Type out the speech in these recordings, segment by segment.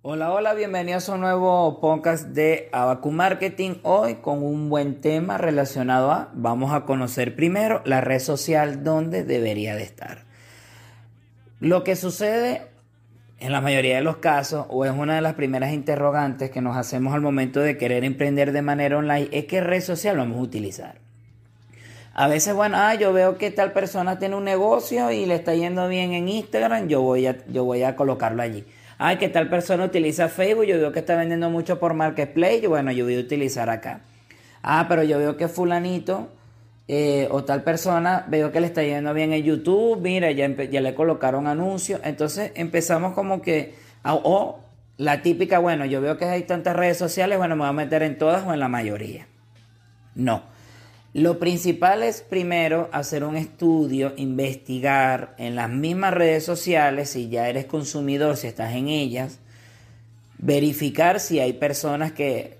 Hola, hola, bienvenidos a un nuevo podcast de Abacu Marketing. Hoy con un buen tema relacionado a, vamos a conocer primero la red social donde debería de estar. Lo que sucede en la mayoría de los casos, o es una de las primeras interrogantes que nos hacemos al momento de querer emprender de manera online, es qué red social vamos a utilizar. A veces, bueno, ah, yo veo que tal persona tiene un negocio y le está yendo bien en Instagram, yo voy a, yo voy a colocarlo allí ay, que tal persona utiliza Facebook, yo veo que está vendiendo mucho por Marketplace, bueno, yo voy a utilizar acá. Ah, pero yo veo que fulanito eh, o tal persona, veo que le está yendo bien en YouTube, mira, ya, ya le colocaron anuncios, entonces empezamos como que, o la típica, bueno, yo veo que hay tantas redes sociales, bueno, me voy a meter en todas o en la mayoría. No. Lo principal es primero hacer un estudio, investigar en las mismas redes sociales, si ya eres consumidor, si estás en ellas, verificar si hay personas que,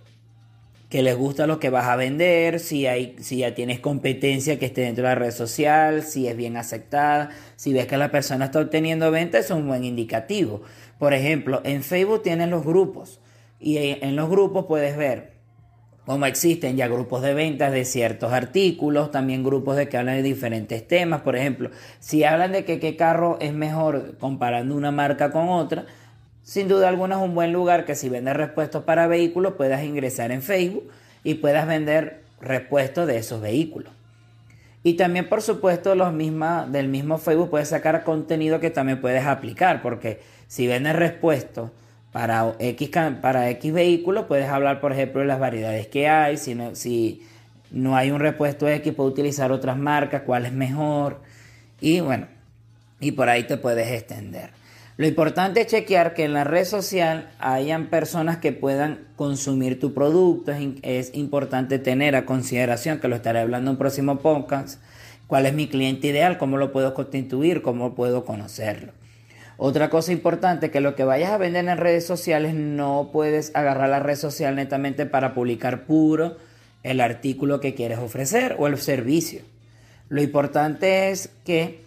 que les gusta lo que vas a vender, si, hay, si ya tienes competencia que esté dentro de la red social, si es bien aceptada, si ves que la persona está obteniendo ventas, es un buen indicativo. Por ejemplo, en Facebook tienes los grupos y en los grupos puedes ver como existen ya grupos de ventas de ciertos artículos, también grupos de que hablan de diferentes temas. Por ejemplo, si hablan de que qué carro es mejor comparando una marca con otra, sin duda alguna es un buen lugar que si vendes repuestos para vehículos puedas ingresar en Facebook y puedas vender repuestos de esos vehículos. Y también, por supuesto, los del mismo Facebook puedes sacar contenido que también puedes aplicar, porque si vendes repuestos para X, para X vehículo puedes hablar, por ejemplo, de las variedades que hay. Si no, si no hay un repuesto X, puedes utilizar otras marcas, cuál es mejor. Y bueno, y por ahí te puedes extender. Lo importante es chequear que en la red social hayan personas que puedan consumir tu producto. Es, es importante tener a consideración, que lo estaré hablando en un próximo podcast, cuál es mi cliente ideal, cómo lo puedo constituir, cómo puedo conocerlo. Otra cosa importante, que lo que vayas a vender en redes sociales no puedes agarrar la red social netamente para publicar puro el artículo que quieres ofrecer o el servicio. Lo importante es que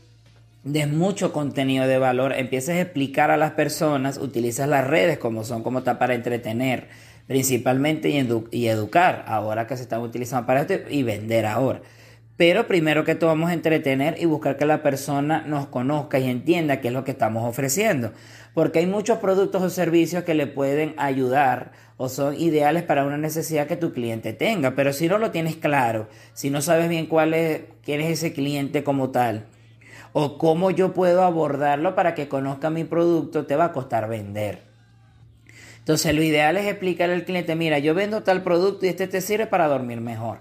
des mucho contenido de valor, empieces a explicar a las personas, utilizas las redes como son, como está para entretener principalmente y, y educar, ahora que se están utilizando para esto y vender ahora. Pero primero que todo vamos a entretener y buscar que la persona nos conozca y entienda qué es lo que estamos ofreciendo. Porque hay muchos productos o servicios que le pueden ayudar o son ideales para una necesidad que tu cliente tenga. Pero si no lo tienes claro, si no sabes bien cuál es, quién es ese cliente como tal, o cómo yo puedo abordarlo para que conozca mi producto, te va a costar vender. Entonces lo ideal es explicarle al cliente, mira, yo vendo tal producto y este te sirve para dormir mejor.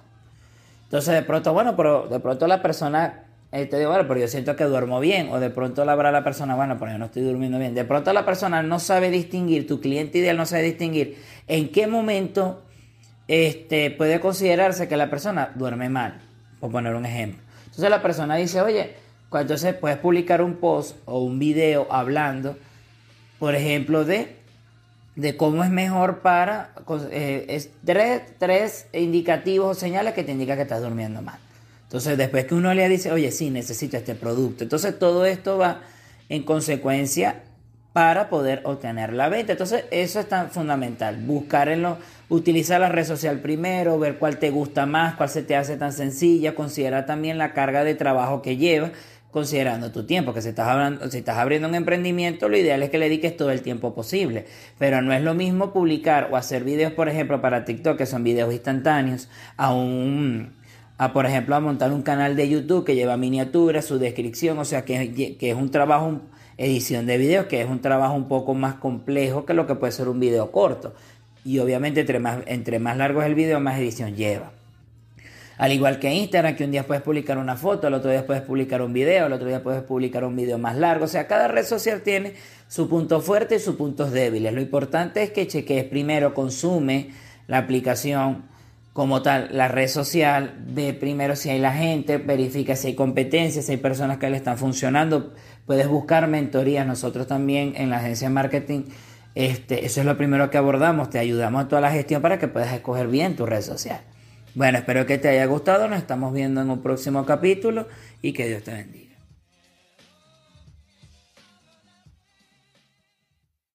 Entonces de pronto, bueno, pero de pronto la persona eh, te digo, bueno, pero yo siento que duermo bien, o de pronto la habrá la persona, bueno, pero yo no estoy durmiendo bien. De pronto la persona no sabe distinguir, tu cliente ideal no sabe distinguir en qué momento este, puede considerarse que la persona duerme mal, por poner un ejemplo. Entonces la persona dice, oye, entonces puedes publicar un post o un video hablando, por ejemplo, de de cómo es mejor para eh, es tres, tres indicativos o señales que te indican que estás durmiendo mal. Entonces, después que uno le dice, oye, sí, necesito este producto. Entonces, todo esto va en consecuencia para poder obtener la venta. Entonces, eso es tan fundamental. Buscar en lo, utilizar la red social primero, ver cuál te gusta más, cuál se te hace tan sencilla, considerar también la carga de trabajo que lleva considerando tu tiempo, que si estás, hablando, si estás abriendo un emprendimiento, lo ideal es que le dediques todo el tiempo posible. Pero no es lo mismo publicar o hacer videos, por ejemplo, para TikTok, que son videos instantáneos, a un, a por ejemplo, a montar un canal de YouTube que lleva miniaturas, su descripción, o sea, que, que es un trabajo, edición de videos, que es un trabajo un poco más complejo que lo que puede ser un video corto. Y obviamente entre más, entre más largo es el video, más edición lleva. Al igual que Instagram, que un día puedes publicar una foto, el otro día puedes publicar un video, el otro día puedes publicar un video más largo. O sea, cada red social tiene su punto fuerte y sus puntos débiles. Lo importante es que cheques primero, consume la aplicación como tal, la red social, ve primero si hay la gente, verifica si hay competencias, si hay personas que le están funcionando. Puedes buscar mentorías. Nosotros también en la agencia de marketing, este, eso es lo primero que abordamos. Te ayudamos a toda la gestión para que puedas escoger bien tu red social. Bueno, espero que te haya gustado. Nos estamos viendo en un próximo capítulo y que Dios te bendiga.